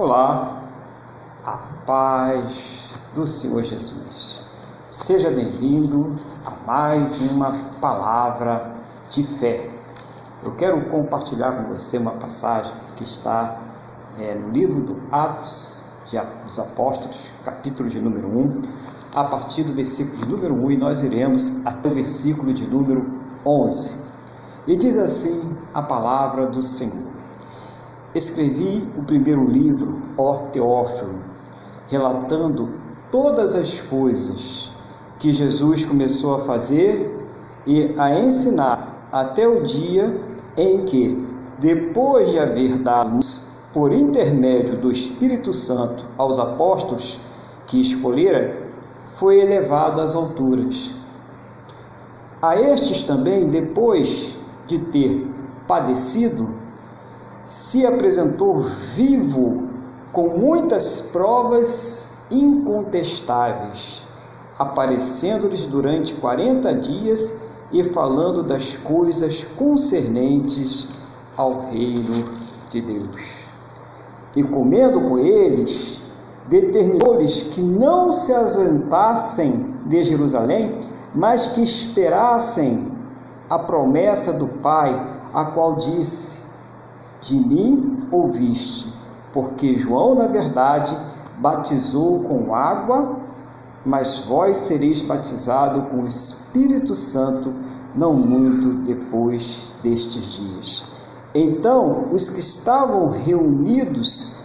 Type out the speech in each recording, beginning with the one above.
Olá, a paz do Senhor Jesus. Seja bem-vindo a mais uma palavra de fé. Eu quero compartilhar com você uma passagem que está é, no livro do Atos dos Apóstolos, capítulo de número 1, a partir do versículo de número 1, e nós iremos até o versículo de número 11. E diz assim a palavra do Senhor. Escrevi o primeiro livro, ó Teófilo, relatando todas as coisas que Jesus começou a fazer e a ensinar até o dia em que, depois de haver dado por intermédio do Espírito Santo aos apóstolos que escolhera, foi elevado às alturas. A estes também, depois de ter padecido, se apresentou vivo com muitas provas incontestáveis, aparecendo-lhes durante quarenta dias e falando das coisas concernentes ao reino de Deus. E comendo com eles, determinou-lhes que não se ausentassem de Jerusalém, mas que esperassem a promessa do Pai, a qual disse: de mim ouviste, porque João, na verdade, batizou com água, mas vós sereis batizado com o Espírito Santo não muito depois destes dias. Então os que estavam reunidos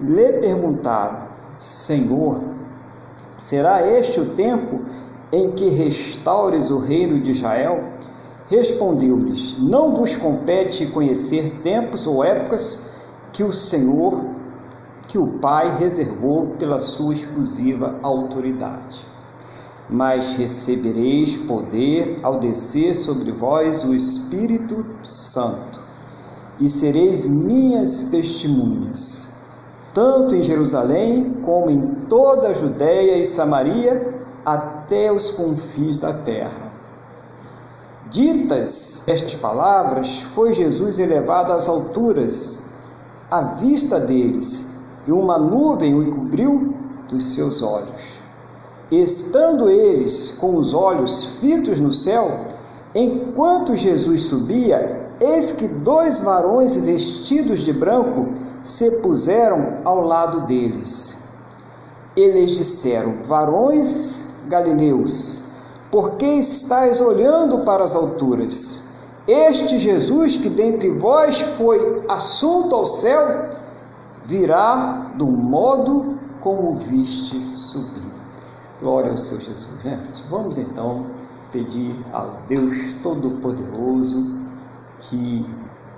lhe perguntaram: Senhor, será este o tempo em que restaures o reino de Israel? Respondeu-lhes: Não vos compete conhecer tempos ou épocas que o Senhor, que o Pai reservou pela sua exclusiva autoridade. Mas recebereis poder ao descer sobre vós o Espírito Santo, e sereis minhas testemunhas, tanto em Jerusalém como em toda a Judéia e Samaria, até os confins da terra. Ditas estas palavras, foi Jesus elevado às alturas, à vista deles, e uma nuvem o encobriu dos seus olhos. Estando eles com os olhos fitos no céu, enquanto Jesus subia, eis que dois varões vestidos de branco se puseram ao lado deles. Eles disseram: Varões galileus, por que estáis olhando para as alturas? Este Jesus que dentre vós foi assunto ao céu, virá do modo como viste subir. Glória ao Senhor Jesus. Né? Vamos então pedir ao Deus Todo-Poderoso que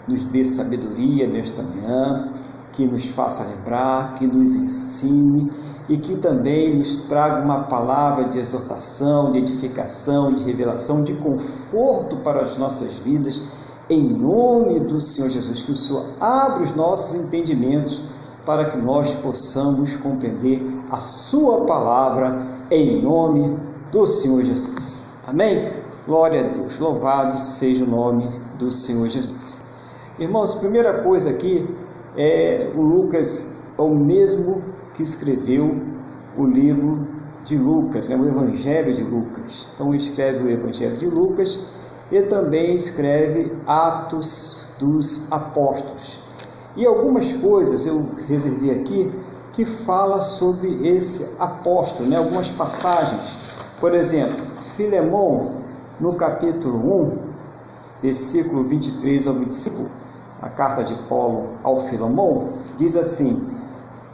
nos dê sabedoria nesta manhã, que nos faça lembrar, que nos ensine e que também nos traga uma palavra de exortação, de edificação, de revelação, de conforto para as nossas vidas, em nome do Senhor Jesus. Que o Senhor abra os nossos entendimentos para que nós possamos compreender a Sua palavra, em nome do Senhor Jesus. Amém? Glória a Deus, louvado seja o nome do Senhor Jesus. Irmãos, primeira coisa aqui é o Lucas, é o mesmo que escreveu o livro de Lucas, né, o Evangelho de Lucas. Então, escreve o Evangelho de Lucas e também escreve Atos dos Apóstolos. E algumas coisas eu reservei aqui que fala sobre esse apóstolo, né? algumas passagens. Por exemplo, Filemão, no capítulo 1, versículo 23 ao 25, a carta de Paulo ao Filemão, diz assim: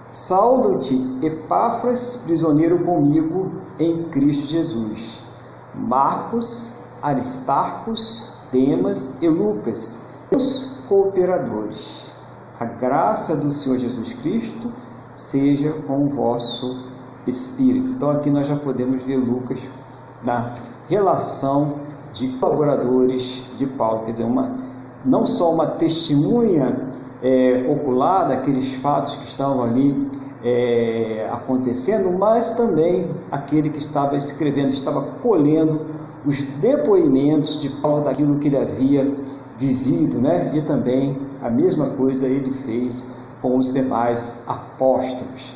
Saúdo-te, Epáfras, prisioneiro comigo em Cristo Jesus. Marcos, Aristarcos, Demas e Lucas, os cooperadores. A graça do Senhor Jesus Cristo seja com o vosso espírito. Então aqui nós já podemos ver Lucas na relação de colaboradores de Paulo, quer dizer, uma, não só uma testemunha é, ocular daqueles fatos que estavam ali é, acontecendo, mas também aquele que estava escrevendo, estava colhendo os depoimentos de Paulo daquilo que ele havia vivido, né? E também a mesma coisa ele fez com os demais apóstolos.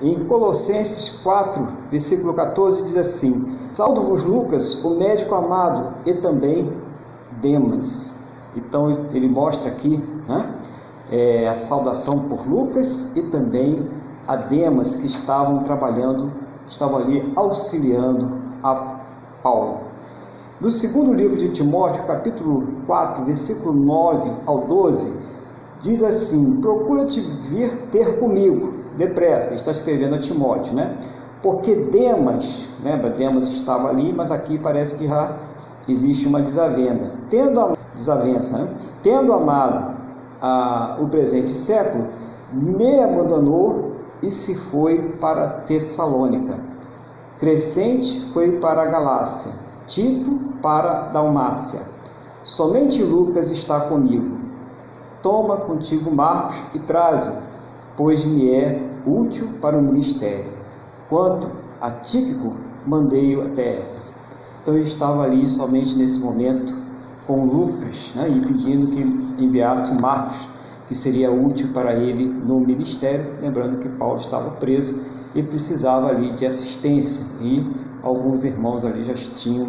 Em Colossenses 4, versículo 14, diz assim: Saldo-vos, Lucas, o médico amado, e também Demas. Então ele mostra aqui né, é, a saudação por Lucas e também a Demas, que estavam trabalhando, estavam ali auxiliando a Paulo. No segundo livro de Timóteo, capítulo 4, versículo 9 ao 12, diz assim: Procura-te vir ter comigo, depressa, está escrevendo a Timóteo, né? Porque Demas, lembra, Demas estava ali, mas aqui parece que já existe uma desavença. Tendo a desavença, né? tendo amado a, o presente século, me abandonou e se foi para Tessalônica. Crescente foi para a Galácia, Tito para Dalmácia. Somente Lucas está comigo. Toma contigo Marcos e traze-o, pois me é útil para o ministério. Quanto a Tíquico, mandei-o até Éfeso. Então ele estava ali somente nesse momento com Lucas né, e pedindo que enviasse Marcos, que seria útil para ele no ministério. Lembrando que Paulo estava preso e precisava ali de assistência e alguns irmãos ali já tinham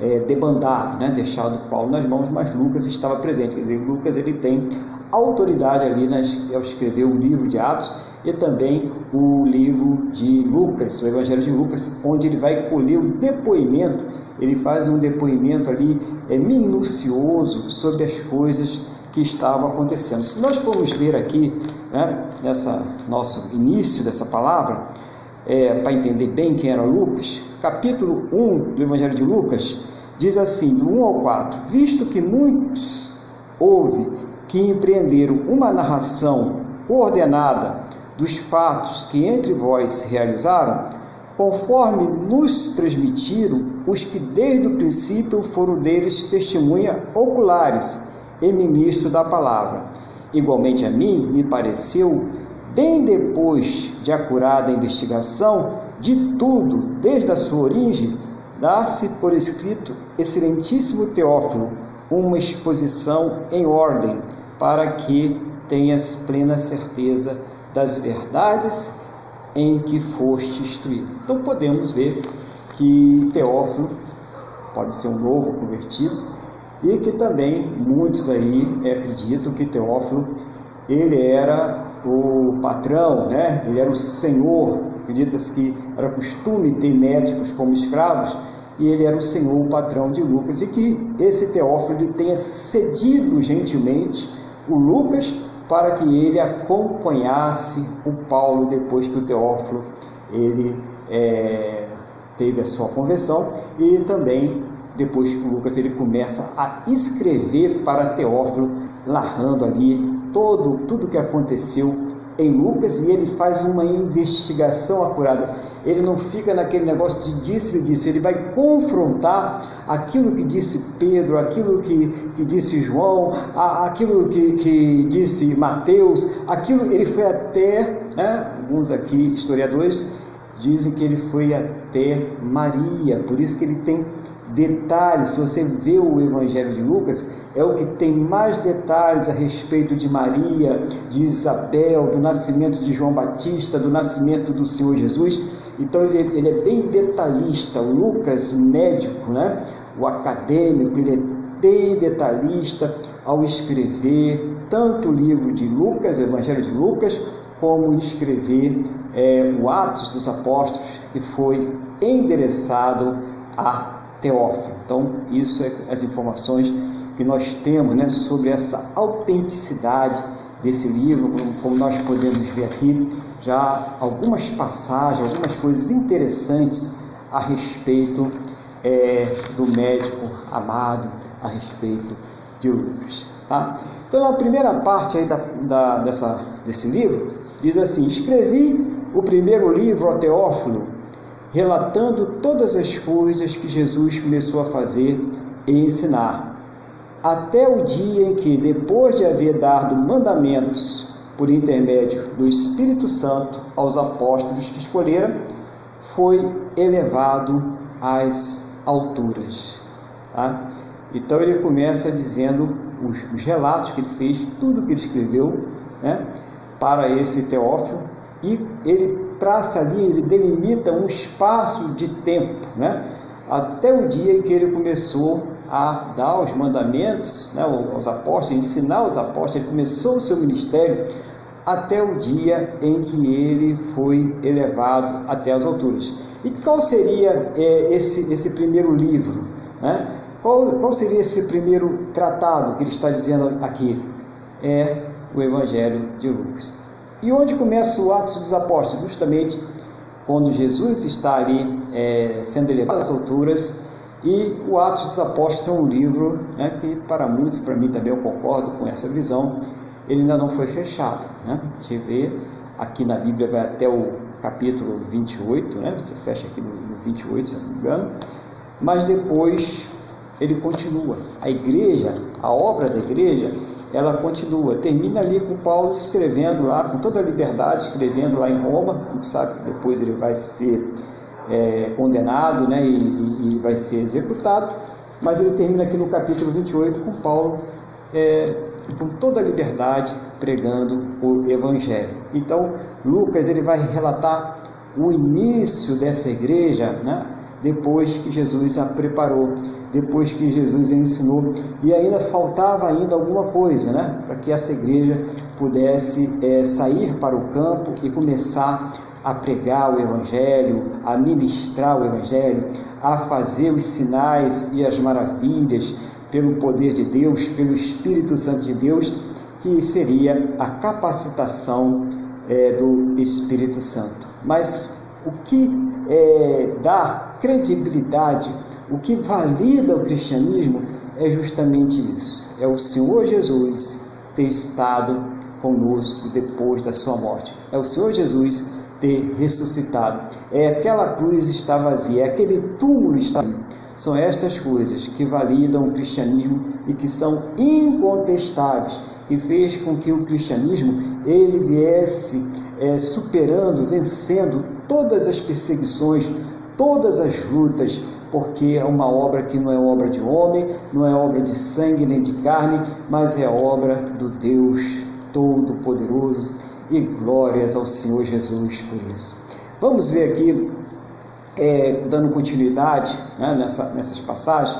é, debandado, né, deixado Paulo nas mãos, mas Lucas estava presente. Quer dizer, Lucas ele tem autoridade ali nas, ao escrever o livro de Atos e também o livro de Lucas, o Evangelho de Lucas, onde ele vai colher o depoimento, ele faz um depoimento ali é, minucioso sobre as coisas que estavam acontecendo. Se nós formos ver aqui, né, nessa nosso início dessa palavra, é, para entender bem quem era Lucas, capítulo 1 do Evangelho de Lucas, diz assim, do 1 ao 4, visto que muitos houve que empreenderam uma narração ordenada dos fatos que entre vós se realizaram, conforme nos transmitiram os que desde o princípio foram deles testemunha oculares e ministro da palavra. Igualmente a mim me pareceu, bem depois de acurada investigação de tudo, desde a sua origem, dar-se por escrito, excelentíssimo Teófilo, uma exposição em ordem, para que tenhas plena certeza das verdades em que foste instruído. Então podemos ver que Teófilo pode ser um novo convertido e que também muitos aí acreditam que Teófilo ele era o patrão, né? ele era o senhor, acredita-se que era costume ter médicos como escravos, e ele era o senhor, o patrão de Lucas, e que esse Teófilo tenha cedido gentilmente o Lucas para que ele acompanhasse o Paulo depois que o Teófilo ele é, teve a sua conversão e também depois que o Lucas ele começa a escrever para Teófilo, narrando ali todo tudo que aconteceu em Lucas e ele faz uma investigação apurada. Ele não fica naquele negócio de disse e disse, ele vai confrontar aquilo que disse Pedro, aquilo que, que disse João, aquilo que, que disse Mateus, aquilo ele foi até, né, alguns aqui historiadores dizem que ele foi até Maria, por isso que ele tem detalhes. Se você vê o Evangelho de Lucas, é o que tem mais detalhes a respeito de Maria, de Isabel, do nascimento de João Batista, do nascimento do Senhor Jesus. Então ele, ele é bem detalhista. O Lucas, médico, né? o acadêmico, ele é bem detalhista ao escrever tanto o livro de Lucas, o Evangelho de Lucas, como escrever é, o Atos dos Apóstolos, que foi endereçado a Teófilo. Então, isso é as informações que nós temos né, sobre essa autenticidade desse livro, como nós podemos ver aqui, já algumas passagens, algumas coisas interessantes a respeito é, do médico amado, a respeito de Lucas. Tá? Então, na primeira parte aí da, da, dessa, desse livro, diz assim: Escrevi o primeiro livro ao Teófilo, relatando todas as coisas que Jesus começou a fazer e ensinar, até o dia em que, depois de haver dado mandamentos por intermédio do Espírito Santo aos apóstolos que escolheram, foi elevado às alturas. Tá? Então ele começa dizendo os, os, relatos que ele fez, tudo que ele escreveu, né? para esse Teófilo e ele traça ali, ele delimita um espaço de tempo, né? até o dia em que ele começou a dar os mandamentos né, aos apóstolos, ensinar os apóstolos, ele começou o seu ministério até o dia em que ele foi elevado até as alturas. E qual seria é, esse, esse primeiro livro? Né? Qual, qual seria esse primeiro tratado que ele está dizendo aqui? É o Evangelho de Lucas. E onde começa o Atos dos Apóstolos? Justamente quando Jesus está ali é, sendo elevado às alturas e o Atos dos Apóstolos é um livro né, que para muitos, para mim também eu concordo com essa visão, ele ainda não foi fechado. Né? A gente vê aqui na Bíblia vai até o capítulo 28, né? você fecha aqui no, no 28, se não me engano, mas depois ele continua. A igreja, a obra da igreja, ela continua. Termina ali com Paulo escrevendo lá, com toda a liberdade, escrevendo lá em Roma. A gente sabe que depois ele vai ser é, condenado né, e, e, vai ser executado. Mas ele termina aqui no capítulo 28 com Paulo, é, com toda a liberdade, pregando o Evangelho. Então, Lucas ele vai relatar o início dessa igreja, né, depois que Jesus a preparou depois que Jesus ensinou e ainda faltava ainda alguma coisa, né, para que essa igreja pudesse é, sair para o campo e começar a pregar o Evangelho, a ministrar o Evangelho, a fazer os sinais e as maravilhas pelo poder de Deus, pelo Espírito Santo de Deus, que seria a capacitação é, do Espírito Santo. Mas o que é, dá credibilidade o que valida o cristianismo é justamente isso: é o Senhor Jesus ter estado conosco depois da sua morte, é o Senhor Jesus ter ressuscitado, é aquela cruz está vazia, é aquele túmulo está vazio. São estas coisas que validam o cristianismo e que são incontestáveis e fez com que o cristianismo ele viesse é, superando, vencendo todas as perseguições, todas as lutas, porque é uma obra que não é obra de homem, não é obra de sangue nem de carne, mas é obra do Deus Todo-Poderoso. E glórias ao Senhor Jesus por isso. Vamos ver aqui, é, dando continuidade né, nessa, nessas passagens,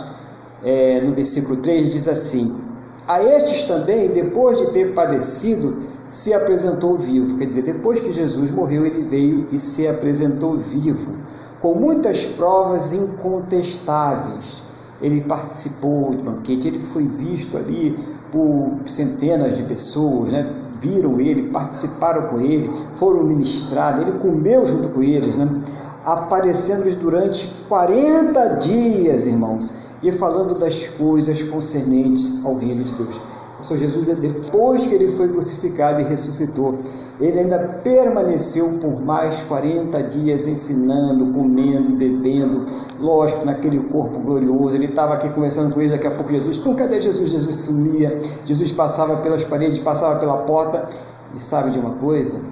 é, no versículo 3 diz assim: A estes também, depois de ter padecido, se apresentou vivo. Quer dizer, depois que Jesus morreu, ele veio e se apresentou vivo com muitas provas incontestáveis. Ele participou de banquete, ele foi visto ali por centenas de pessoas, né? viram ele, participaram com ele, foram ministrados, ele comeu junto com eles, né? aparecendo-lhes durante 40 dias, irmãos, e falando das coisas concernentes ao reino de Deus. O Senhor Jesus, depois que ele foi crucificado e ressuscitou, ele ainda permaneceu por mais 40 dias ensinando, comendo, bebendo, lógico, naquele corpo glorioso. Ele estava aqui conversando com ele, daqui a pouco Jesus, então cadê Jesus? Jesus sumia, Jesus passava pelas paredes, passava pela porta. E sabe de uma coisa?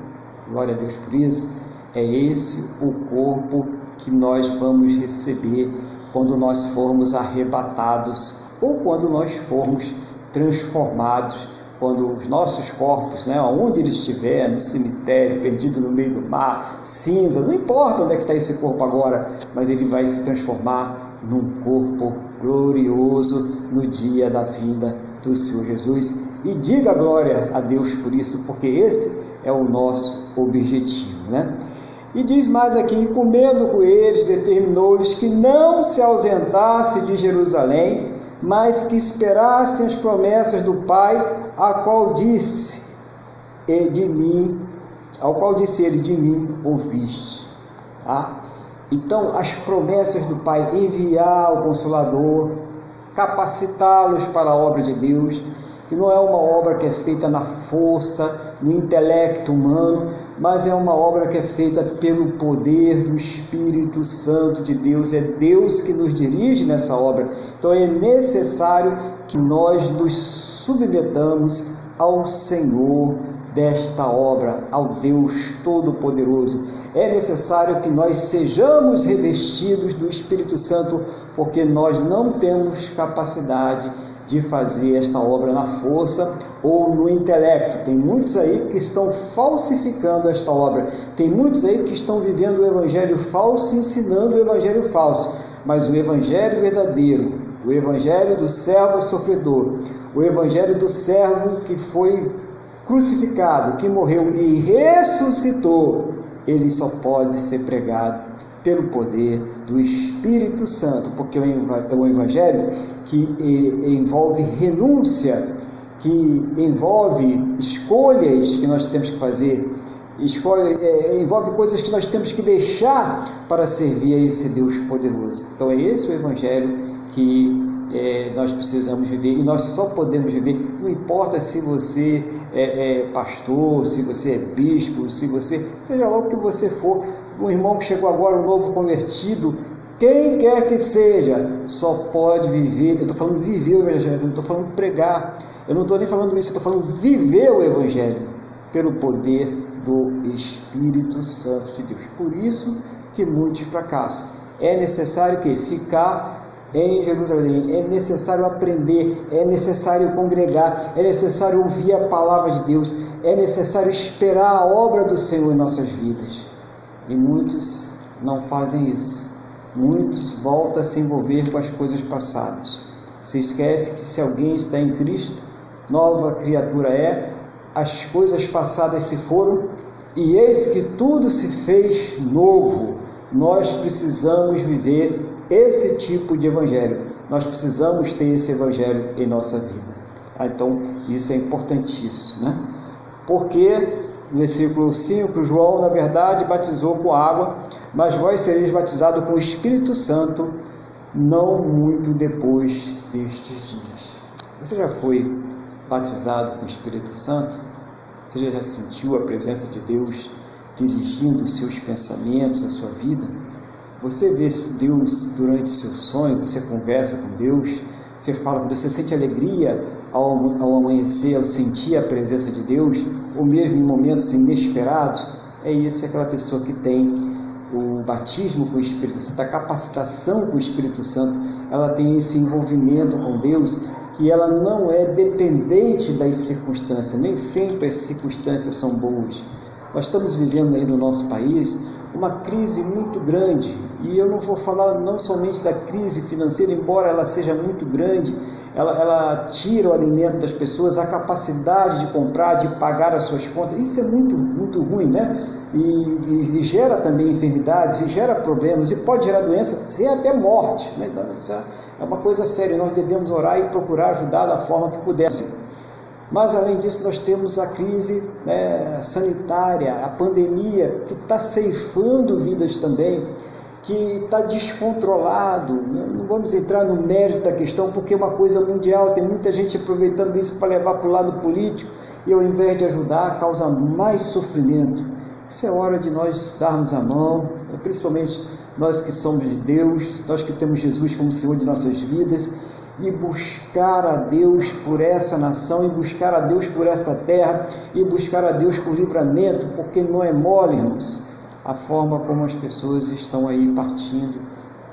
Glória a Deus por isso. É esse o corpo que nós vamos receber quando nós formos arrebatados ou quando nós formos transformados quando os nossos corpos, né, onde ele estiver, no cemitério, perdido no meio do mar, cinza, não importa onde é que está esse corpo agora, mas ele vai se transformar num corpo glorioso no dia da vinda do Senhor Jesus. E diga glória a Deus por isso, porque esse é o nosso objetivo, né? E diz mais aqui: comendo com eles, determinou-lhes que não se ausentasse de Jerusalém, mas que esperassem as promessas do Pai, a qual disse, e de mim, ao qual disse ele, de mim ouviste. Tá? Então, as promessas do Pai, enviar o Consolador, capacitá-los para a obra de Deus, que não é uma obra que é feita na força, no intelecto humano, mas é uma obra que é feita pelo poder do Espírito Santo de Deus. É Deus que nos dirige nessa obra. Então é necessário que nós nos submetamos ao Senhor desta obra ao Deus Todo-Poderoso. É necessário que nós sejamos revestidos do Espírito Santo, porque nós não temos capacidade de fazer esta obra na força ou no intelecto. Tem muitos aí que estão falsificando esta obra. Tem muitos aí que estão vivendo o evangelho falso, ensinando o evangelho falso. Mas o evangelho verdadeiro, o evangelho do servo sofredor, o evangelho do servo que foi crucificado, que morreu e ressuscitou, ele só pode ser pregado pelo poder do Espírito Santo, porque é um evangelho que envolve renúncia, que envolve escolhas que nós temos que fazer, é, envolve coisas que nós temos que deixar para servir a esse Deus poderoso. Então é esse o evangelho que é, nós precisamos viver e nós só podemos viver, não importa se você é, é, pastor, se você é bispo, se você, seja lá o que você for, um irmão que chegou agora, um novo convertido, quem quer que seja, só pode viver. Eu estou falando viver o Evangelho, não estou falando pregar. Eu não estou nem falando isso, eu estou falando viver o Evangelho pelo poder do Espírito Santo de Deus. Por isso que muitos fracassam. É necessário que ficar em Jerusalém. É necessário aprender, é necessário congregar, é necessário ouvir a palavra de Deus, é necessário esperar a obra do Senhor em nossas vidas. E muitos não fazem isso. Muitos voltam a se envolver com as coisas passadas. Se esquece que se alguém está em Cristo, nova criatura é, as coisas passadas se foram, e eis que tudo se fez novo. Nós precisamos viver esse tipo de evangelho. Nós precisamos ter esse evangelho em nossa vida. Ah, então, isso é importantíssimo, né? Porque, no versículo 5, João, na verdade, batizou com água, mas vós sereis batizados com o Espírito Santo não muito depois destes dias. Você já foi batizado com o Espírito Santo? Você já sentiu a presença de Deus dirigindo os seus pensamentos, a sua vida? Você vê Deus durante o seu sonho, você conversa com Deus, você fala com Deus, você sente alegria ao, ao amanhecer, ao sentir a presença de Deus, ou mesmo em momentos inesperados. É isso, é aquela pessoa que tem o batismo com o Espírito Santo, a capacitação com o Espírito Santo, ela tem esse envolvimento com Deus que ela não é dependente das circunstâncias, nem sempre as circunstâncias são boas. Nós estamos vivendo aí no nosso país uma crise muito grande e eu não vou falar não somente da crise financeira, embora ela seja muito grande, ela, ela tira o alimento das pessoas, a capacidade de comprar, de pagar as suas contas, isso é muito, muito ruim, né? E, e, e gera também enfermidades, e gera problemas, e pode gerar doença, e até morte. Né? Então, isso é uma coisa séria, nós devemos orar e procurar ajudar da forma que pudermos. Mas, além disso, nós temos a crise né, sanitária, a pandemia, que está ceifando vidas também, que está descontrolado. Não vamos entrar no mérito da questão, porque é uma coisa mundial, tem muita gente aproveitando isso para levar para o lado político e, ao invés de ajudar, causa mais sofrimento. Isso é hora de nós darmos a mão, principalmente nós que somos de Deus, nós que temos Jesus como Senhor de nossas vidas e buscar a Deus por essa nação, e buscar a Deus por essa terra, e buscar a Deus por livramento, porque não é mole, irmãos, a forma como as pessoas estão aí partindo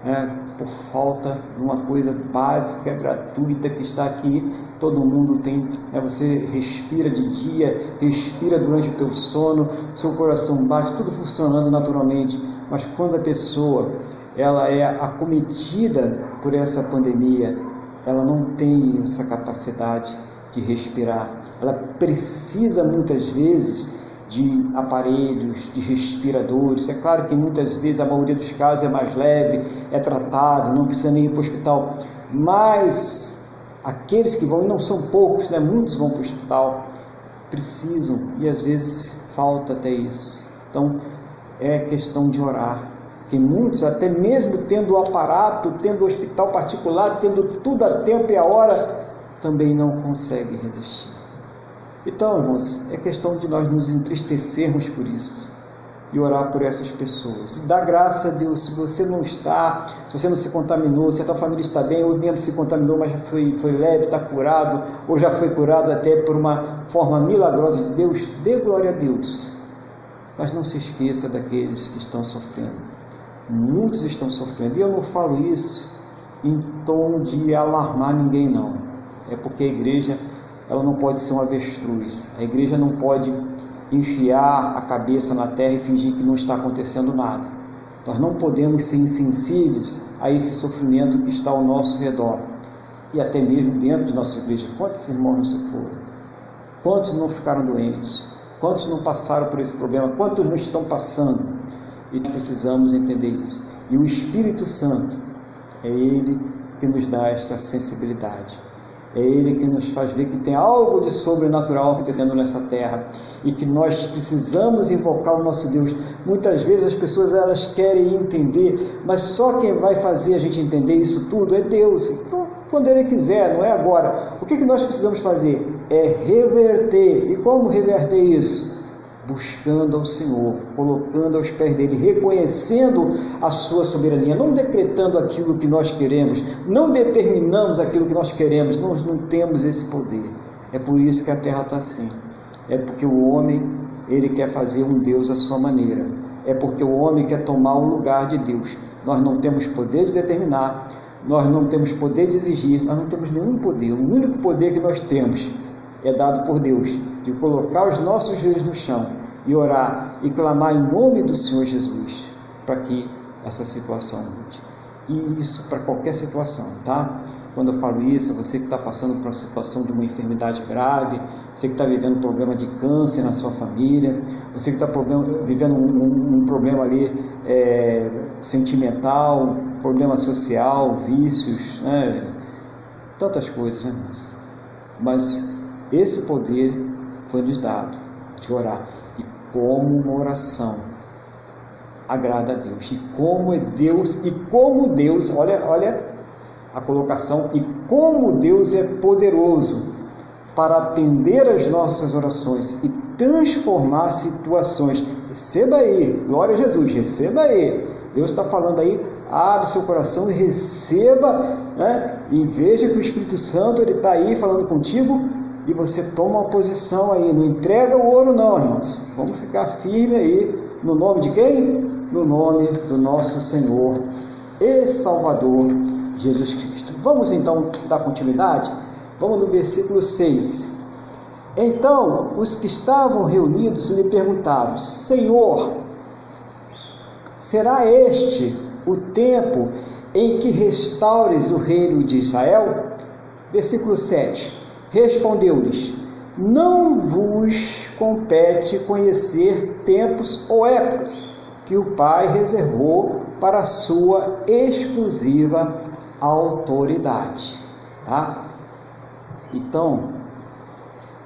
né, por falta de uma coisa básica, gratuita que está aqui. Todo mundo tem, né, você respira de dia, respira durante o teu sono, seu coração bate, tudo funcionando naturalmente. Mas quando a pessoa ela é acometida por essa pandemia, ela não tem essa capacidade de respirar. Ela precisa muitas vezes de aparelhos, de respiradores. É claro que muitas vezes a maioria dos casos é mais leve, é tratado, não precisa nem ir para o hospital. Mas aqueles que vão, e não são poucos, né? muitos vão para o hospital, precisam e às vezes falta até isso. Então é questão de orar, que muitos, até mesmo tendo o aparato, tendo o hospital particular, tendo tudo a tempo e a hora, também não conseguem resistir. Então, irmãos, é questão de nós nos entristecermos por isso. e orar por essas pessoas. E dá graça a Deus se você não está, se você não se contaminou, se a tua família está bem, ou mesmo se contaminou, mas foi, foi leve, está curado, ou já foi curado até por uma forma milagrosa de Deus, dê glória a Deus. Mas não se esqueça daqueles que estão sofrendo. Muitos estão sofrendo. E eu não falo isso em tom de alarmar ninguém, não. É porque a igreja ela não pode ser um avestruz. A igreja não pode enfiar a cabeça na terra e fingir que não está acontecendo nada. Nós não podemos ser insensíveis a esse sofrimento que está ao nosso redor e até mesmo dentro de nossa igreja. Quantos irmãos não se foram? Quantos não ficaram doentes? Quantos não passaram por esse problema? Quantos não estão passando? E precisamos entender isso. E o Espírito Santo é Ele que nos dá esta sensibilidade. É Ele que nos faz ver que tem algo de sobrenatural acontecendo nessa terra e que nós precisamos invocar o nosso Deus. Muitas vezes as pessoas elas querem entender, mas só quem vai fazer a gente entender isso tudo é Deus. Então, quando Ele quiser, não é agora. O que, que nós precisamos fazer? É reverter. E como reverter isso? Buscando ao Senhor, colocando aos pés dele, reconhecendo a sua soberania, não decretando aquilo que nós queremos, não determinamos aquilo que nós queremos, nós não temos esse poder. É por isso que a terra está assim. É porque o homem, ele quer fazer um Deus à sua maneira. É porque o homem quer tomar o lugar de Deus. Nós não temos poder de determinar, nós não temos poder de exigir, nós não temos nenhum poder. O único poder que nós temos é dado por Deus, de colocar os nossos joelhos no chão e orar e clamar em nome do Senhor Jesus para que essa situação mude. E isso para qualquer situação, tá? Quando eu falo isso, você que está passando por uma situação de uma enfermidade grave, você que está vivendo um problema de câncer na sua família, você que está vivendo um, um, um, problema ali é, sentimental, problema social, vícios, né? tantas coisas, né, mas, esse poder foi nos dado de orar. E como uma oração agrada a Deus. E como é Deus, e como Deus, olha, olha a colocação, e como Deus é poderoso para atender as nossas orações e transformar situações. Receba aí, glória a Jesus, receba aí. Deus está falando aí, abre seu coração e receba, né? e veja que o Espírito Santo ele está aí falando contigo e você toma uma posição aí, não entrega o ouro não, irmãos. Vamos ficar firme aí, no nome de quem? No nome do nosso Senhor e Salvador Jesus Cristo. Vamos então dar continuidade? Vamos no versículo 6. Então os que estavam reunidos lhe perguntaram: Senhor, será este o tempo em que restaures o reino de Israel? Versículo 7. Respondeu-lhes: Não vos compete conhecer tempos ou épocas que o Pai reservou para sua exclusiva autoridade. Tá? Então,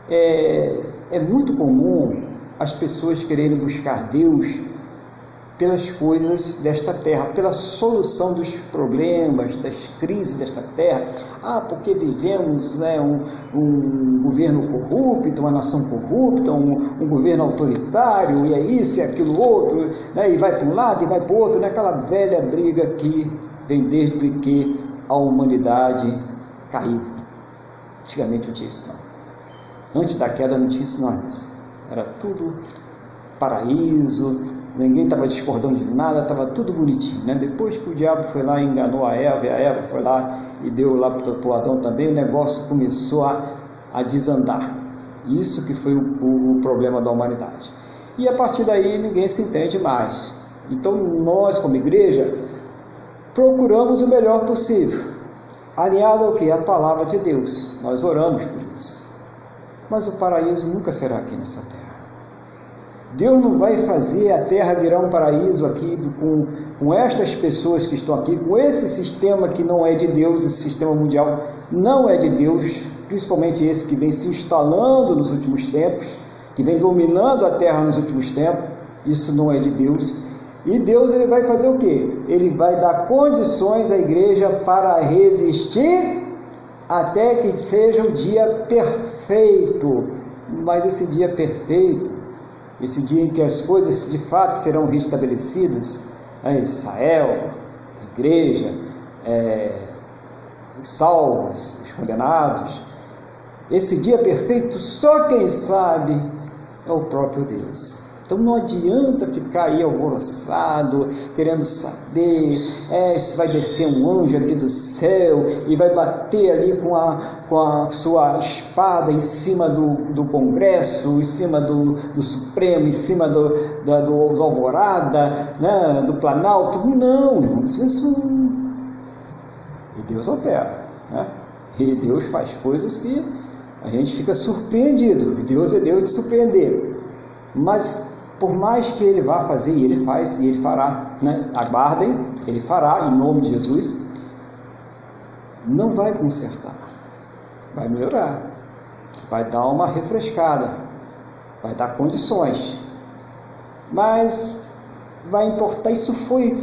é, é muito comum as pessoas quererem buscar Deus pelas coisas desta terra, pela solução dos problemas, das crises desta terra. Ah, porque vivemos né, um, um governo corrupto, uma nação corrupta, um, um, governo autoritário, e é isso e aquilo outro, né, e vai para um lado e vai para o outro, né, aquela velha briga que vem desde que a humanidade caiu. Antigamente não tinha isso não. Antes da queda não tinha isso não, Era tudo paraíso, ninguém estava discordando de nada, estava tudo bonitinho. Né? Depois que o diabo foi lá e enganou a Eva, e a Eva foi lá e deu lá para o Adão também, o negócio começou a, a desandar. Isso que foi o, o, o problema da humanidade. E a partir daí ninguém se entende mais. Então nós, como igreja, procuramos o melhor possível, alinhado ao que? A palavra de Deus. Nós oramos por isso. Mas o paraíso nunca será aqui nessa terra. Deus não vai fazer a terra virar um paraíso aqui com, com estas pessoas que estão aqui, com esse sistema que não é de Deus, esse sistema mundial não é de Deus, principalmente esse que vem se instalando nos últimos tempos, que vem dominando a terra nos últimos tempos. Isso não é de Deus. E Deus ele vai fazer o quê? Ele vai dar condições à igreja para resistir até que seja o dia perfeito. Mas esse dia perfeito esse dia em que as coisas de fato serão restabelecidas, né? Israel, a igreja, é, os salvos, os condenados. Esse dia perfeito, só quem sabe é o próprio Deus. Então não adianta ficar aí alvoroçado, querendo saber é, se vai descer um anjo aqui do céu e vai bater ali com a, com a sua espada em cima do, do Congresso, em cima do, do Supremo, em cima do, da, do, do Alvorada, né, do Planalto. Não, irmãos, isso. E Deus opera. Né? E Deus faz coisas que a gente fica surpreendido. Deus é Deus de surpreender. Mas por mais que ele vá fazer, e ele faz, e ele fará, né? aguardem, ele fará em nome de Jesus, não vai consertar, vai melhorar, vai dar uma refrescada, vai dar condições, mas vai importar. Isso foi,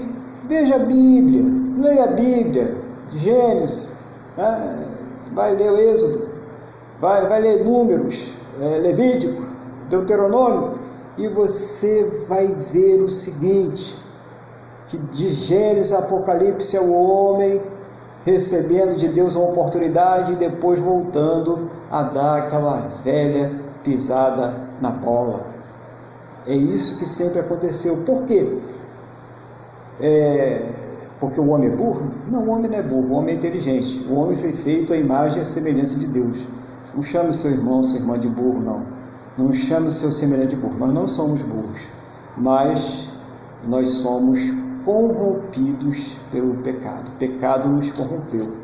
veja a Bíblia, leia a Bíblia, Gênesis, né? vai ler o Êxodo, vai, vai ler Números, é, Levítico, Deuteronômio, e você vai ver o seguinte: que de Gênesis Apocalipse é o homem recebendo de Deus uma oportunidade e depois voltando a dar aquela velha pisada na bola. É isso que sempre aconteceu. Por quê? É, porque o homem é burro? Não, o homem não é burro, o homem é inteligente. O homem foi feito à imagem e à semelhança de Deus. Não chame seu irmão, sua irmã de burro, não. Não chame o seu semelhante burro. Nós não somos burros, mas nós somos corrompidos pelo pecado. O pecado nos corrompeu.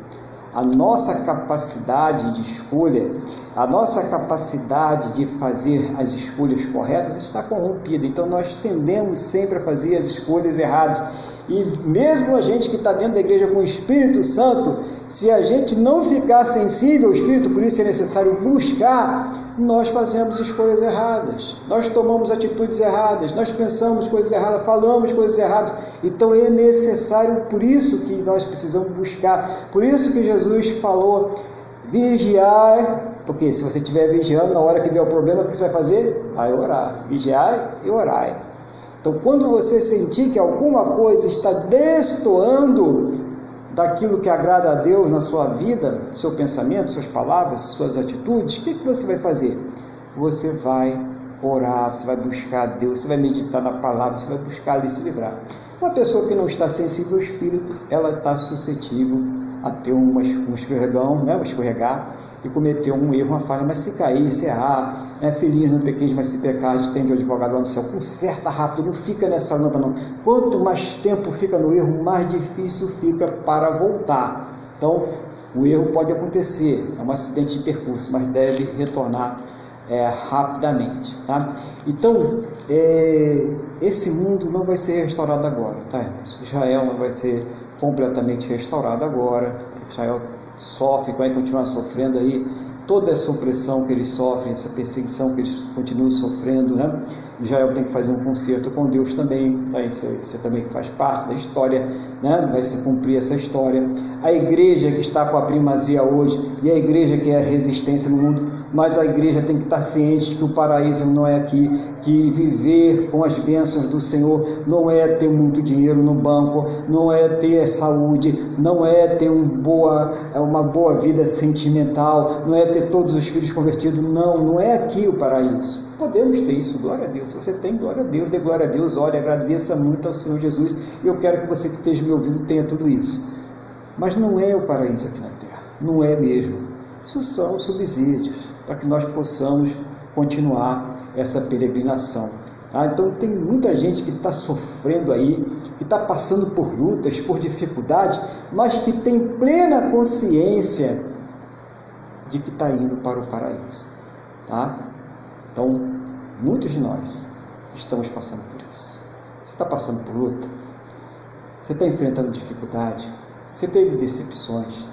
A nossa capacidade de escolha, a nossa capacidade de fazer as escolhas corretas está corrompida. Então nós tendemos sempre a fazer as escolhas erradas. E mesmo a gente que está dentro da igreja com o Espírito Santo, se a gente não ficar sensível ao Espírito, por isso é necessário buscar nós fazemos escolhas erradas, nós tomamos atitudes erradas, nós pensamos coisas erradas, falamos coisas erradas. Então é necessário, por isso que nós precisamos buscar, por isso que Jesus falou: vigiar, porque se você estiver vigiando, na hora que vier o problema, o que você vai fazer? Vai orar. Vigiar e orar. Então, quando você sentir que alguma coisa está destoando daquilo que agrada a Deus na sua vida, seu pensamento, suas palavras, suas atitudes, o que, que você vai fazer? Você vai orar, você vai buscar a Deus, você vai meditar na palavra, você vai buscar ali se livrar. Uma pessoa que não está sensível ao Espírito, ela está suscetível a ter um escorregão, né, um escorregar, e cometeu um erro, uma falha, mas se cair, se errar, é feliz no pequeno, mas se pecar, a gente tem de advogado lá no céu, conserta rápido, não fica nessa lâmpada não. Quanto mais tempo fica no erro, mais difícil fica para voltar. Então, o erro pode acontecer, é um acidente de percurso, mas deve retornar é, rapidamente. Tá? Então, é, esse mundo não vai ser restaurado agora, tá, Israel não vai ser completamente restaurado agora. Israel sofre, vai continuar sofrendo aí toda essa opressão que eles sofrem, essa perseguição que eles continuam sofrendo, né? Israel tem que fazer um concerto com Deus também, tá? isso, isso também faz parte da história, né? vai se cumprir essa história. A igreja que está com a primazia hoje e a igreja que é a resistência no mundo, mas a igreja tem que estar ciente que o paraíso não é aqui, que viver com as bênçãos do Senhor não é ter muito dinheiro no banco, não é ter saúde, não é ter um boa, uma boa vida sentimental, não é ter todos os filhos convertidos, não, não é aqui o paraíso. Podemos ter isso, glória a Deus. Se você tem, glória a Deus, dê glória a Deus, ore, agradeça muito ao Senhor Jesus. E eu quero que você que esteja me ouvindo tenha tudo isso. Mas não é o paraíso aqui na terra, não é mesmo. Isso são subsídios para que nós possamos continuar essa peregrinação. Tá? Então tem muita gente que está sofrendo aí, que está passando por lutas, por dificuldades, mas que tem plena consciência de que está indo para o paraíso. Tá? Então, muitos de nós estamos passando por isso. Você está passando por luta? Você está enfrentando dificuldade? Você teve decepções?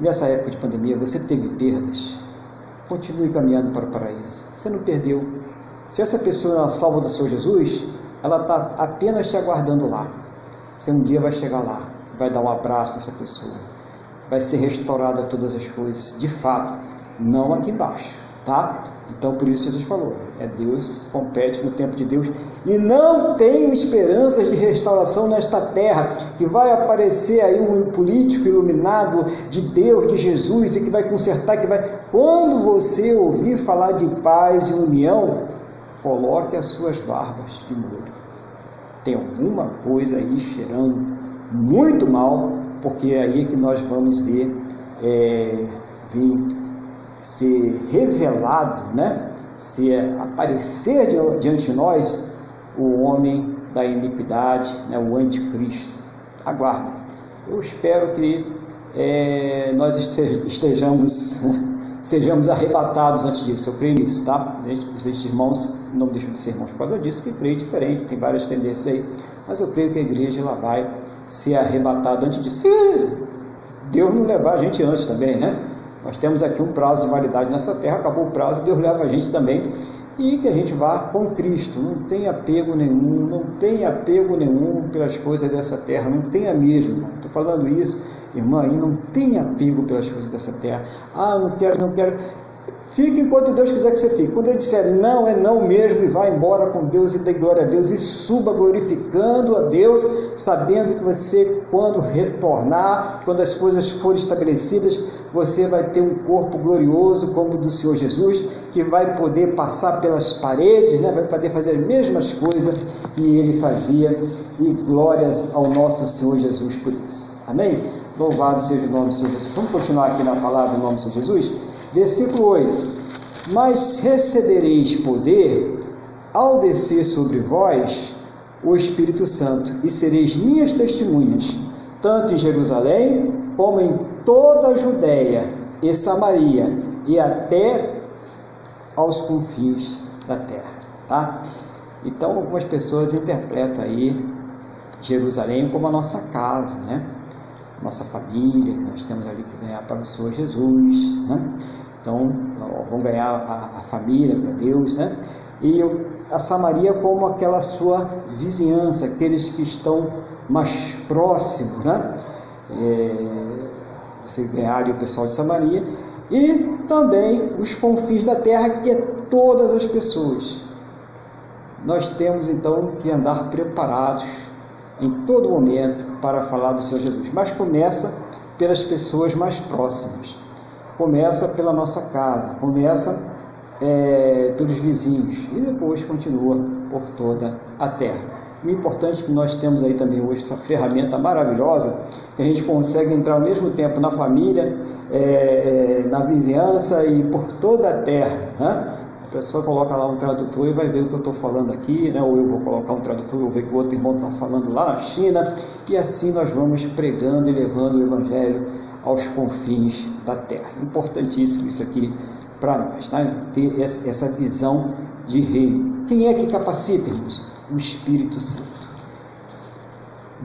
Nessa época de pandemia, você teve perdas? Continue caminhando para o paraíso. Você não perdeu. Se essa pessoa é salva do Senhor Jesus, ela está apenas te aguardando lá. Você um dia vai chegar lá, vai dar um abraço nessa pessoa, vai ser restaurada todas as coisas, de fato, não aqui embaixo, tá? Então por isso Jesus falou, é Deus compete no tempo de Deus e não tenho esperanças de restauração nesta terra, que vai aparecer aí um político iluminado de Deus, de Jesus e que vai consertar, que vai. Quando você ouvir falar de paz e união, coloque as suas barbas de molho. Tem alguma coisa aí cheirando muito mal, porque é aí que nós vamos ver é, vir ser revelado, né? se aparecer diante de nós o homem da iniquidade, né? o anticristo. Aguardem. Eu espero que é, nós estejamos, sejamos arrebatados antes disso. Eu creio nisso, tá? Esses irmãos não deixam de ser irmãos por causa disso, que creio diferente, tem várias tendências aí, mas eu creio que a igreja ela vai ser arrebatada antes disso. Se Deus não levar a gente antes também, né? Nós temos aqui um prazo de validade nessa terra, acabou o prazo, Deus leva a gente também. E que a gente vá com Cristo, não tem apego nenhum, não tem apego nenhum pelas coisas dessa terra, não tenha mesmo. Estou falando isso, irmã, aí não tem apego pelas coisas dessa terra. Ah, não quero, não quero. Fique enquanto Deus quiser que você fique. Quando ele disser não, é não mesmo, e vá embora com Deus e dê glória a Deus e suba glorificando a Deus, sabendo que você, quando retornar, quando as coisas forem estabelecidas, você vai ter um corpo glorioso como o do Senhor Jesus, que vai poder passar pelas paredes, né? vai poder fazer as mesmas coisas que ele fazia, e glórias ao nosso Senhor Jesus por isso. Amém? Louvado seja o nome do Senhor Jesus. Vamos continuar aqui na palavra em nome do Senhor Jesus? Versículo 8: Mas recebereis poder ao descer sobre vós o Espírito Santo, e sereis minhas testemunhas, tanto em Jerusalém como em toda a Judéia e Samaria e até aos confins da terra, tá? Então algumas pessoas interpretam aí Jerusalém como a nossa casa, né? Nossa família, que nós temos ali que ganhar para o Senhor Jesus, né? Então vão ganhar a, a família para Deus, né? E a Samaria como aquela sua vizinhança, aqueles que estão mais próximos, né? É, você ganhar o pessoal de Samaria, e também os confins da terra, que é todas as pessoas. Nós temos então que andar preparados em todo momento para falar do Senhor Jesus, mas começa pelas pessoas mais próximas, começa pela nossa casa, começa é, pelos vizinhos e depois continua por toda a terra. O importante que nós temos aí também hoje essa ferramenta maravilhosa, que a gente consegue entrar ao mesmo tempo na família, é, é, na vizinhança e por toda a terra. Né? A pessoa coloca lá um tradutor e vai ver o que eu estou falando aqui, né? ou eu vou colocar um tradutor e vou ver o que o outro irmão está falando lá na China, e assim nós vamos pregando e levando o Evangelho aos confins da terra. Importantíssimo isso aqui para nós, né? ter essa visão de reino. Quem é que capacita, irmãos? O Espírito Santo.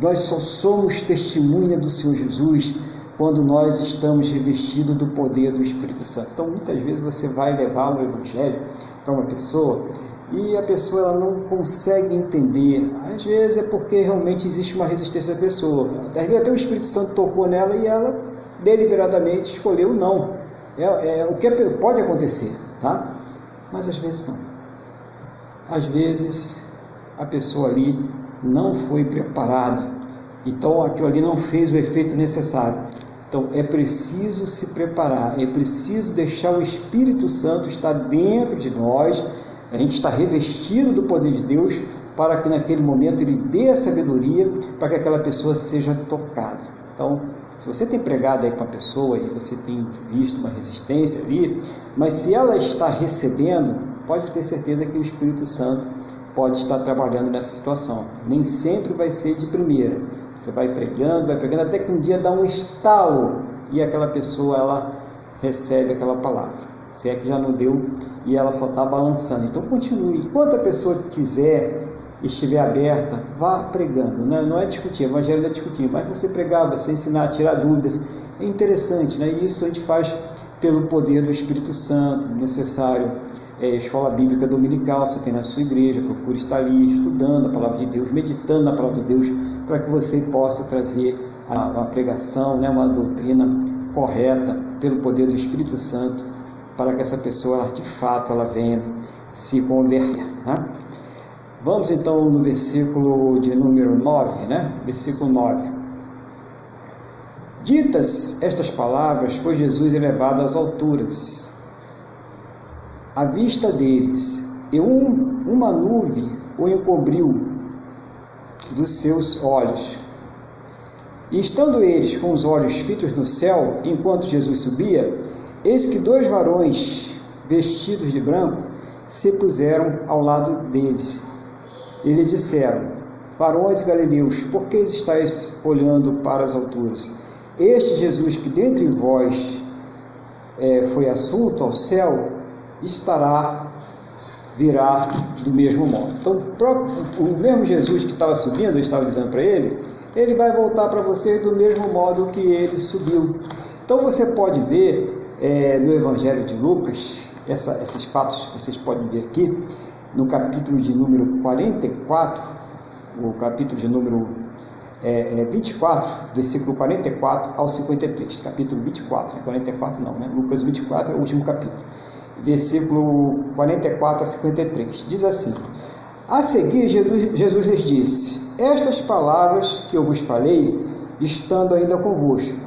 Nós só somos testemunha do Senhor Jesus quando nós estamos revestidos do poder do Espírito Santo. Então, muitas vezes você vai levar o Evangelho para uma pessoa e a pessoa ela não consegue entender. Às vezes é porque realmente existe uma resistência da pessoa. Às vezes até o Espírito Santo tocou nela e ela deliberadamente escolheu não. É, é o que pode acontecer, tá? Mas às vezes não. Às vezes a pessoa ali não foi preparada. Então aquilo ali não fez o efeito necessário. Então é preciso se preparar, é preciso deixar o Espírito Santo estar dentro de nós, a gente está revestido do poder de Deus para que naquele momento ele dê a sabedoria para que aquela pessoa seja tocada. Então, se você tem pregado aí com a pessoa e você tem visto uma resistência ali, mas se ela está recebendo, pode ter certeza que o Espírito Santo pode estar trabalhando nessa situação. Nem sempre vai ser de primeira. Você vai pregando, vai pregando, até que um dia dá um estalo e aquela pessoa ela recebe aquela palavra. Se é que já não deu e ela só está balançando. Então continue. Enquanto a pessoa quiser estiver aberta, vá pregando. Né? Não é discutir, evangelho não é discutir, mas você pregar, você ensinar, tirar dúvidas. É interessante, né? E isso a gente faz pelo poder do Espírito Santo, necessário é, escola bíblica dominical, você tem na sua igreja, procure estar ali estudando a palavra de Deus, meditando na palavra de Deus, para que você possa trazer a, a pregação, né, uma doutrina correta pelo poder do Espírito Santo para que essa pessoa, ela, de fato, ela venha se converter. Né? Vamos então no versículo de número 9, né? Versículo 9. Ditas estas palavras, foi Jesus elevado às alturas, à vista deles, e um, uma nuvem o encobriu dos seus olhos. E estando eles com os olhos fitos no céu, enquanto Jesus subia, eis que dois varões vestidos de branco se puseram ao lado deles. E lhe disseram: Varões galileus, por que estáis olhando para as alturas? Este Jesus que dentre vós é, foi assunto ao céu, estará, virá do mesmo modo. Então, o mesmo Jesus que estava subindo, estava dizendo para ele, ele vai voltar para você do mesmo modo que ele subiu. Então, você pode ver é, no Evangelho de Lucas, essa, esses fatos que vocês podem ver aqui, no capítulo de número 44, o capítulo de número é, é 24, versículo 44 ao 53, capítulo 24, né? 44 não, né? Lucas 24 é o último capítulo, versículo 44 a 53, diz assim: A seguir, Jesus, Jesus lhes disse: Estas palavras que eu vos falei, estando ainda convosco,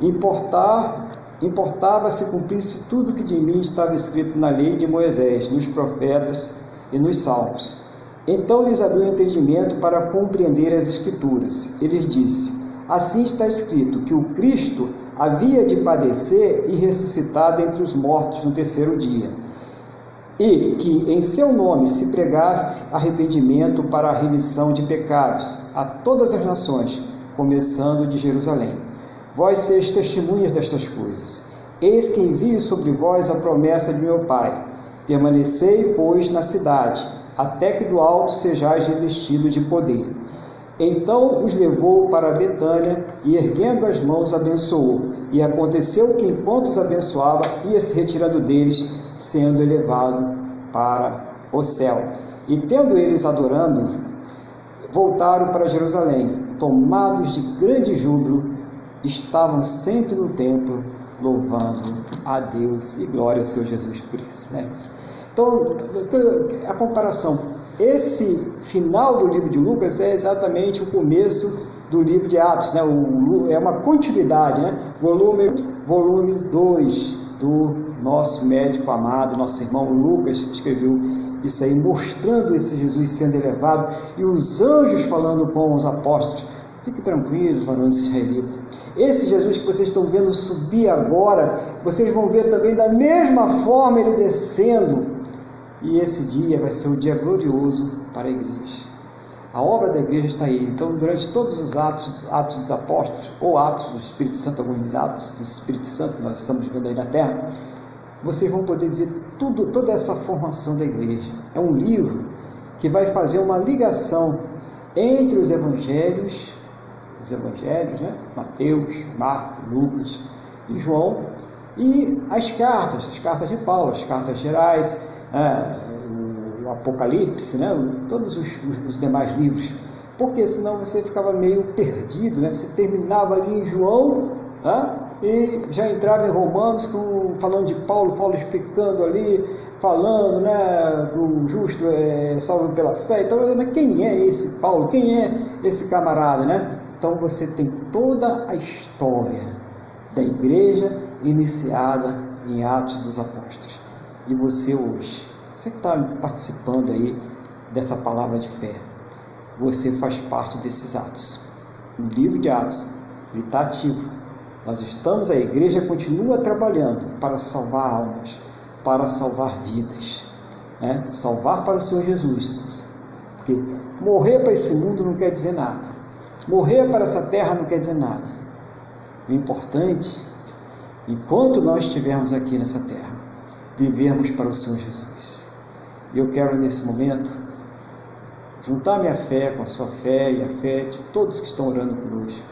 importar importava se cumprisse tudo que de mim estava escrito na lei de Moisés, nos profetas e nos salmos. Então lhes abriu entendimento para compreender as Escrituras. Ele disse: Assim está escrito que o Cristo havia de padecer e ressuscitar dentre os mortos no terceiro dia, e que em seu nome se pregasse arrependimento para a remissão de pecados a todas as nações, começando de Jerusalém. Vós sois testemunhas destas coisas. Eis que envio sobre vós a promessa de meu Pai. Permanecei, pois, na cidade até que do alto sejais revestido de poder. Então os levou para Betânia e, erguendo as mãos, abençoou. E aconteceu que, enquanto os abençoava, ia se retirando deles, sendo elevado para o céu. E tendo eles adorando, voltaram para Jerusalém, tomados de grande júbilo, estavam sempre no templo, louvando a Deus e glória ao seu Jesus por isso. Né? Então, a comparação, esse final do livro de Lucas é exatamente o começo do livro de Atos, né? O, é uma continuidade, né? Volume volume 2 do nosso médico amado, nosso irmão Lucas escreveu isso aí, mostrando esse Jesus sendo elevado e os anjos falando com os apóstolos. Fique tranquilos, varões israelitas. Esse Jesus que vocês estão vendo subir agora, vocês vão ver também da mesma forma ele descendo e esse dia vai ser um dia glorioso para a igreja. A obra da igreja está aí. Então, durante todos os atos, atos dos apóstolos, ou atos do Espírito Santo, alguns atos do Espírito Santo que nós estamos vendo aí na terra, vocês vão poder ver tudo, toda essa formação da igreja. É um livro que vai fazer uma ligação entre os evangelhos, os evangelhos, né? Mateus, Marcos, Lucas e João, e as cartas, as cartas de Paulo, as cartas gerais, é, o Apocalipse, né, todos os, os, os, demais livros, porque senão você ficava meio perdido, né? você terminava ali em João né, e já entrava em Romanos com, falando de Paulo, Paulo explicando ali, falando né, o justo é salvo pela fé. Então, mas quem é esse Paulo? Quem é esse camarada? Né? Então você tem toda a história da igreja iniciada em Atos dos Apóstolos e você hoje. Você que está participando aí dessa palavra de fé, você faz parte desses atos. O livro de Atos, está ativo. Nós estamos, a igreja continua trabalhando para salvar almas, para salvar vidas, né? salvar para o Senhor Jesus. Porque morrer para esse mundo não quer dizer nada. Morrer para essa terra não quer dizer nada. O importante, enquanto nós estivermos aqui nessa terra, vivermos para o Senhor Jesus. E eu quero nesse momento juntar minha fé com a sua fé e a fé de todos que estão orando conosco,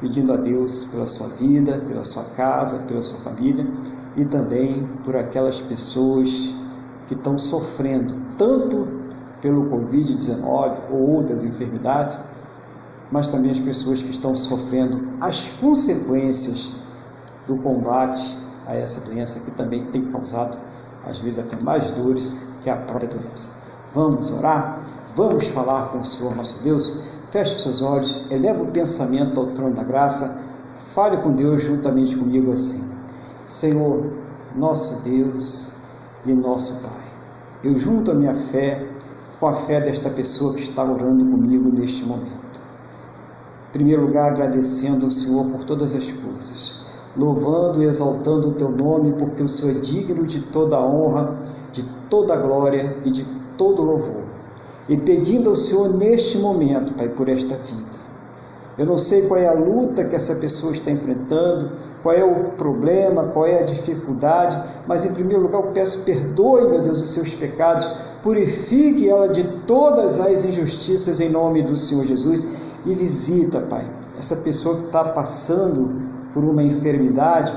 pedindo a Deus pela sua vida, pela sua casa, pela sua família e também por aquelas pessoas que estão sofrendo tanto pelo Covid-19 ou outras enfermidades, mas também as pessoas que estão sofrendo as consequências do combate a essa doença que também tem causado, às vezes, até mais dores que a própria doença. Vamos orar? Vamos falar com o Senhor nosso Deus? Feche os seus olhos, eleva o pensamento ao trono da graça, fale com Deus juntamente comigo assim. Senhor, nosso Deus e nosso Pai, eu junto a minha fé com a fé desta pessoa que está orando comigo neste momento. Em primeiro lugar, agradecendo ao Senhor por todas as coisas, louvando e exaltando o teu nome, porque o Senhor é digno de toda honra, de toda glória e de todo louvor. E pedindo ao Senhor neste momento, Pai, por esta vida. Eu não sei qual é a luta que essa pessoa está enfrentando, qual é o problema, qual é a dificuldade, mas em primeiro lugar eu peço perdoe, meu Deus, os seus pecados, purifique ela de todas as injustiças em nome do Senhor Jesus e visita, Pai, essa pessoa que está passando por uma enfermidade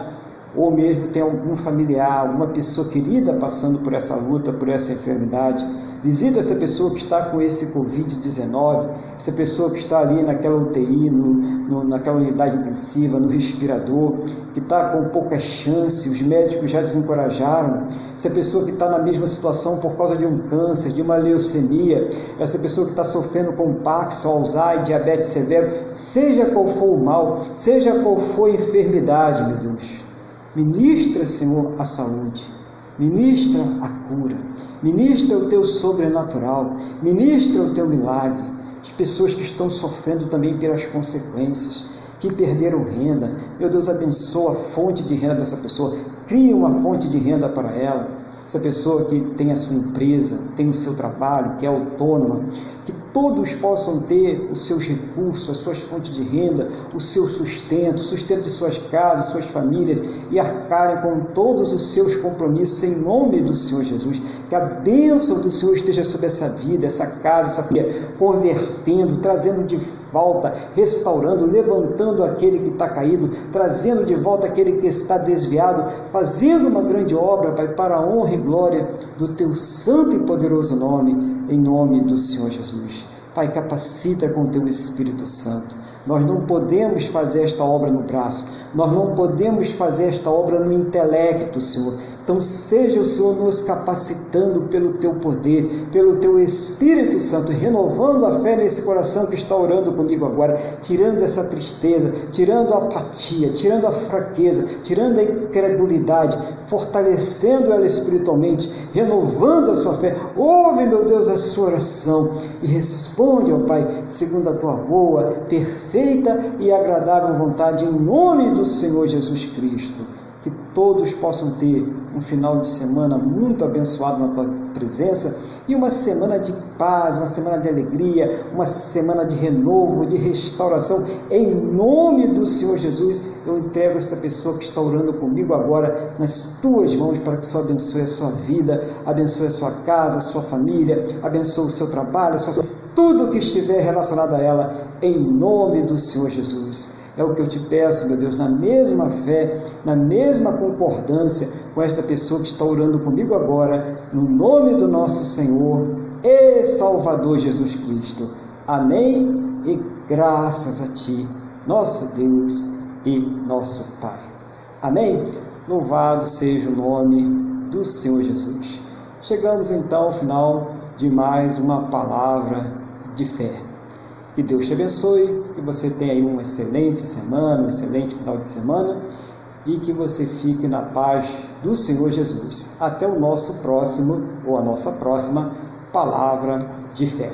ou mesmo tem algum familiar, alguma pessoa querida passando por essa luta, por essa enfermidade. Visita essa pessoa que está com esse Covid-19, essa pessoa que está ali naquela UTI, no, no, naquela unidade intensiva, no respirador, que está com pouca chance, os médicos já desencorajaram, essa pessoa que está na mesma situação por causa de um câncer, de uma leucemia, essa pessoa que está sofrendo com Parkinson, Alzheimer, diabetes severo, seja qual for o mal, seja qual for a enfermidade, meu Deus. Ministra, Senhor, a saúde, ministra a cura, ministra o teu sobrenatural, ministra o teu milagre. As pessoas que estão sofrendo também pelas consequências, que perderam renda, meu Deus, abençoa a fonte de renda dessa pessoa, cria uma fonte de renda para ela essa pessoa que tem a sua empresa, tem o seu trabalho, que é autônoma, que todos possam ter os seus recursos, as suas fontes de renda, o seu sustento, o sustento de suas casas, suas famílias e arcarem com todos os seus compromissos em nome do Senhor Jesus. Que a bênção do Senhor esteja sobre essa vida, essa casa, essa família, convertendo, trazendo de volta, restaurando, levantando aquele que está caído, trazendo de volta aquele que está desviado, fazendo uma grande obra, Pai, para a honra e glória do teu santo e poderoso nome, em nome do Senhor Jesus. Pai, capacita com o teu Espírito Santo. Nós não podemos fazer esta obra no braço, nós não podemos fazer esta obra no intelecto, Senhor. Então, seja o Senhor nos capacitando pelo teu poder, pelo teu Espírito Santo, renovando a fé nesse coração que está orando comigo agora, tirando essa tristeza, tirando a apatia, tirando a fraqueza, tirando a incredulidade, fortalecendo ela espiritualmente, renovando a sua fé. Ouve, meu Deus, a sua oração e responde ao Pai, segundo a tua boa, perfeita e agradável vontade, em nome do Senhor Jesus Cristo que todos possam ter um final de semana muito abençoado na tua presença e uma semana de paz, uma semana de alegria, uma semana de renovo, de restauração. Em nome do Senhor Jesus, eu entrego esta pessoa que está orando comigo agora nas tuas mãos para que o Senhor abençoe a sua vida, abençoe a sua casa, a sua família, abençoe o seu trabalho, a sua... tudo que estiver relacionado a ela, em nome do Senhor Jesus. É o que eu te peço, meu Deus, na mesma fé, na mesma concordância com esta pessoa que está orando comigo agora, no nome do nosso Senhor e Salvador Jesus Cristo. Amém e graças a Ti, nosso Deus e nosso Pai. Amém? Louvado seja o nome do Senhor Jesus. Chegamos então ao final de mais uma palavra de fé. Que Deus te abençoe, que você tenha aí uma excelente semana, um excelente final de semana e que você fique na paz do Senhor Jesus. Até o nosso próximo ou a nossa próxima palavra de fé.